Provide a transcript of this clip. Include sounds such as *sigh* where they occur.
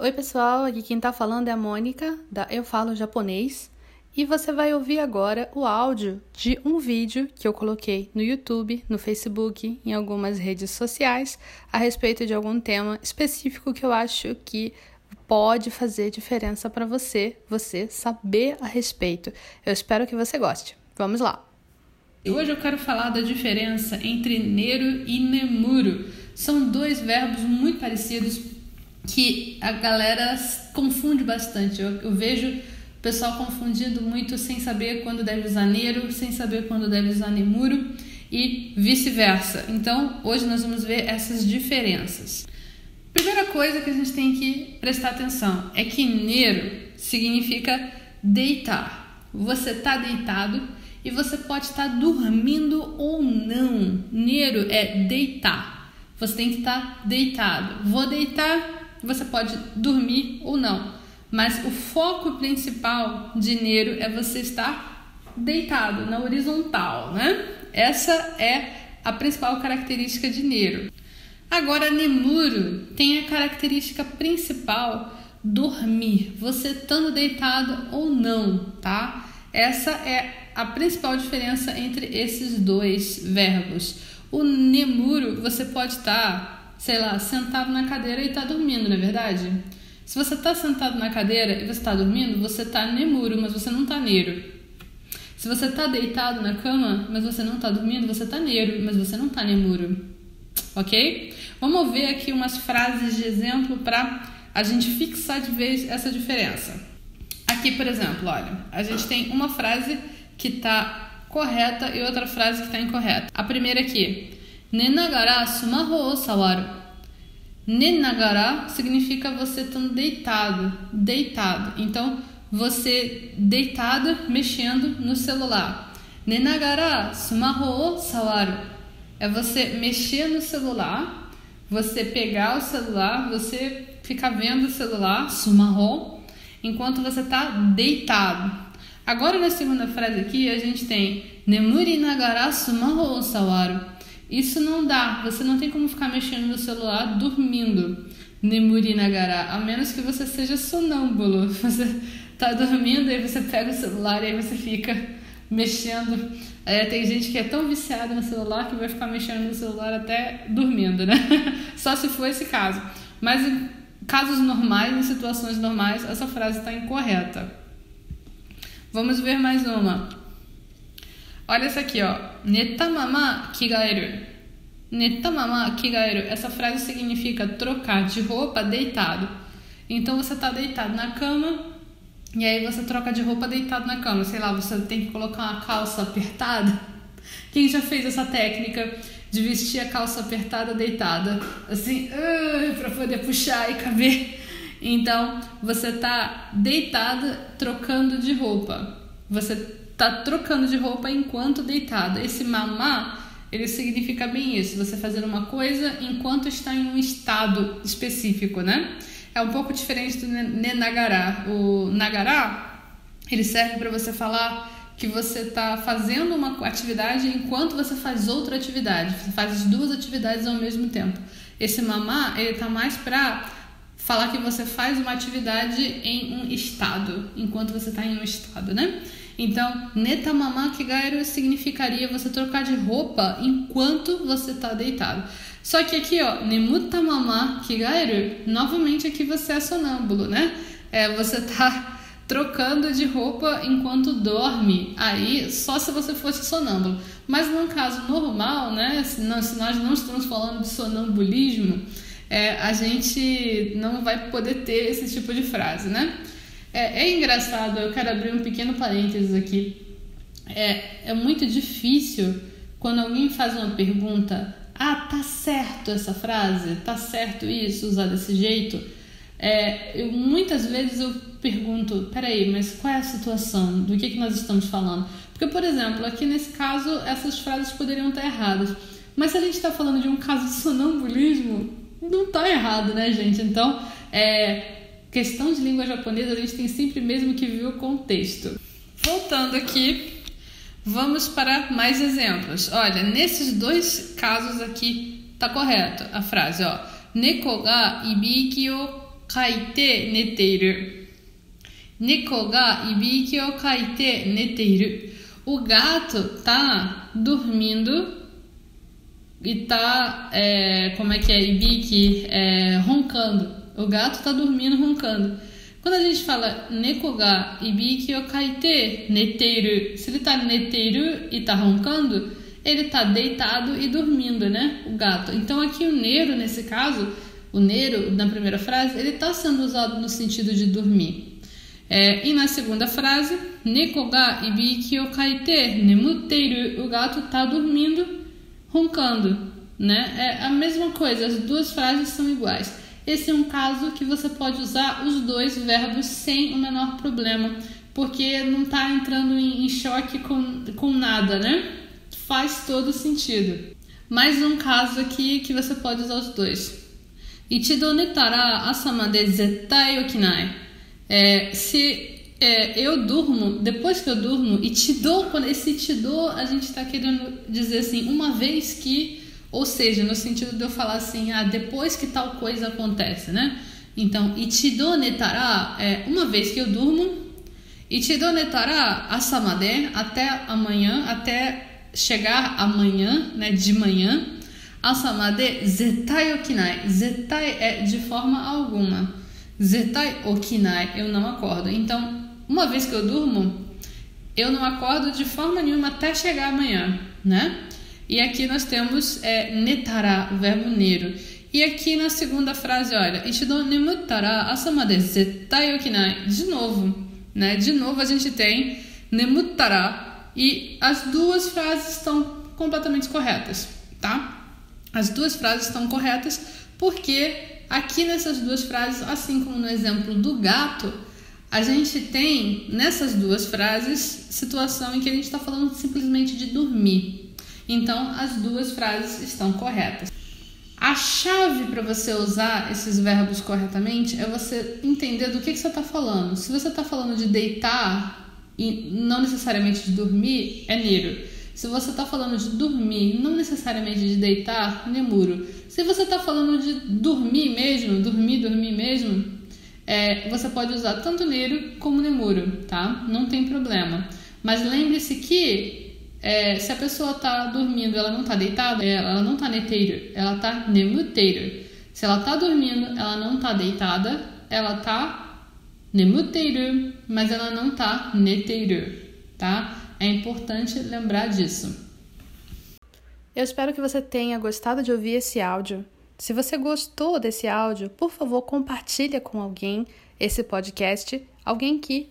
Oi, pessoal, aqui quem tá falando é a Mônica, da Eu Falo Japonês, e você vai ouvir agora o áudio de um vídeo que eu coloquei no YouTube, no Facebook, em algumas redes sociais, a respeito de algum tema específico que eu acho que pode fazer diferença para você, você saber a respeito. Eu espero que você goste. Vamos lá! Hoje eu quero falar da diferença entre Nero e Nemuro. São dois verbos muito parecidos que a galera confunde bastante. Eu, eu vejo o pessoal confundindo muito sem saber quando deve usar Nero, sem saber quando deve usar Nemuro e vice-versa. Então, hoje nós vamos ver essas diferenças. Primeira coisa que a gente tem que prestar atenção é que Nero significa deitar. Você está deitado e você pode estar dormindo ou não. Nero é deitar. Você tem que estar deitado. Vou deitar, você pode dormir ou não. Mas o foco principal de Nero é você estar deitado na horizontal, né? Essa é a principal característica de Nero. Agora, Nemuro tem a característica principal dormir, você estando deitado ou não, tá? Essa é a principal diferença entre esses dois verbos. O nemuro, você pode estar, sei lá, sentado na cadeira e estar tá dormindo, não é verdade? Se você está sentado na cadeira e você está dormindo, você está nemuro, mas você não está neiro. Se você está deitado na cama, mas você não está dormindo, você está neiro, mas você não está nemuro. Ok? Vamos ver aqui umas frases de exemplo para a gente fixar de vez essa diferença. Aqui, por exemplo, olha, a gente tem uma frase que está correta e outra frase que está incorreta. A primeira aqui. Nenagara sumaho sawaru. Nenagara significa você estando deitado, deitado. Então, você deitado mexendo no celular. Nenagara sumaho sawaru. É você mexer no celular, você pegar o celular, você ficar vendo o celular, sumaho, enquanto você está deitado. Agora na segunda frase aqui a gente tem Nemuri nagara sumaho sawaru. Isso não dá, você não tem como ficar mexendo no celular dormindo. Nemuri nagara, a menos que você seja sonâmbulo. *laughs* Você tá dormindo e você pega o celular e aí você fica mexendo. É, tem gente que é tão viciada no celular que vai ficar mexendo no celular até dormindo, né? *laughs* Só se for esse caso. Mas em casos normais, em situações normais, essa frase está incorreta. Vamos ver mais uma. Olha essa aqui, ó. Netamama kigaeru. Netamama kigaeru. Essa frase significa trocar de roupa deitado. Então você tá deitado na cama e aí você troca de roupa deitado na cama. Sei lá, você tem que colocar uma calça apertada. Quem já fez essa técnica de vestir a calça apertada deitada? Assim, uh, para poder puxar e caber então, você tá deitada trocando de roupa. Você tá trocando de roupa enquanto deitada. Esse mamá, ele significa bem isso, você fazendo uma coisa enquanto está em um estado específico, né? É um pouco diferente do nenagará. O nagará, ele serve para você falar que você está fazendo uma atividade enquanto você faz outra atividade. Você faz as duas atividades ao mesmo tempo. Esse mamá, ele tá mais para falar que você faz uma atividade em um estado, enquanto você está em um estado, né? Então, netamama kigairu significaria você trocar de roupa enquanto você está deitado. Só que aqui, ó, nemutamama kigairu, novamente aqui você é sonâmbulo, né? É, você tá *laughs* trocando de roupa enquanto dorme. Aí, só se você fosse sonâmbulo. Mas num caso normal, né? Se nós não estamos falando de sonambulismo, é, a gente não vai poder ter esse tipo de frase, né? É, é engraçado, eu quero abrir um pequeno parênteses aqui. É, é muito difícil quando alguém faz uma pergunta: ah, tá certo essa frase? Tá certo isso, usar desse jeito? É, eu, muitas vezes eu pergunto: peraí, mas qual é a situação? Do que, que nós estamos falando? Porque, por exemplo, aqui nesse caso, essas frases poderiam estar erradas. Mas se a gente está falando de um caso de sonambulismo, não tá errado, né, gente? Então, é, questão de língua japonesa, a gente tem sempre mesmo que ver o contexto. Voltando aqui, vamos para mais exemplos. Olha, nesses dois casos aqui tá correto a frase, ó. Neko ga ibiki o kaite neteiru. Neko ga ibiki o kaite neteiru. O gato tá dormindo e tá, é, como é que é, ibiki, é, roncando. O gato tá dormindo roncando. Quando a gente fala nekoga ibiki o kaite se ele tá neteiru e tá roncando, ele tá deitado e dormindo, né? O gato. Então aqui o nero, nesse caso, o nero, na primeira frase, ele tá sendo usado no sentido de dormir. É, e na segunda frase, nekoga ibiki o kaite o gato tá dormindo, roncando, né? É a mesma coisa, as duas frases são iguais. Esse é um caso que você pode usar os dois verbos sem o menor problema, porque não está entrando em, em choque com, com nada, né? Faz todo sentido. Mais um caso aqui que você pode usar os dois. Ichido netara asama okinai. É, se é, eu durmo, depois que eu durmo, e te dou, esse te dou, a gente está querendo dizer assim, uma vez que ou seja, no sentido de eu falar assim, ah, depois que tal coisa acontece, né? Então, ichido netara é uma vez que eu durmo, ichido netara asamade até amanhã, até chegar amanhã, né, de manhã. Asamade zetai okinai. Zetai é de forma alguma. Zetai okinai, eu não acordo. Então, uma vez que eu durmo, eu não acordo de forma nenhuma até chegar amanhã, né? E aqui nós temos é, netara, o verbo nero. E aqui na segunda frase, olha. De novo, né? De novo a gente tem nemutara e as duas frases estão completamente corretas, tá? As duas frases estão corretas porque aqui nessas duas frases, assim como no exemplo do gato, a gente tem nessas duas frases situação em que a gente está falando simplesmente de dormir. Então, as duas frases estão corretas. A chave para você usar esses verbos corretamente é você entender do que, que você está falando. Se você está falando de deitar e não necessariamente de dormir, é nero. Se você está falando de dormir, não necessariamente de deitar, nemuro. Se você está falando de dormir mesmo, dormir, dormir mesmo, é, você pode usar tanto nero como nemuro, tá? Não tem problema. Mas lembre-se que é, se a pessoa está dormindo, ela não está deitada, é, ela não está neteiro, ela está nemuteiro. Se ela está dormindo, ela não está deitada, ela está nemuteiro, mas ela não está neteiro, tá? É importante lembrar disso. Eu espero que você tenha gostado de ouvir esse áudio. Se você gostou desse áudio, por favor, compartilhe com alguém esse podcast, alguém que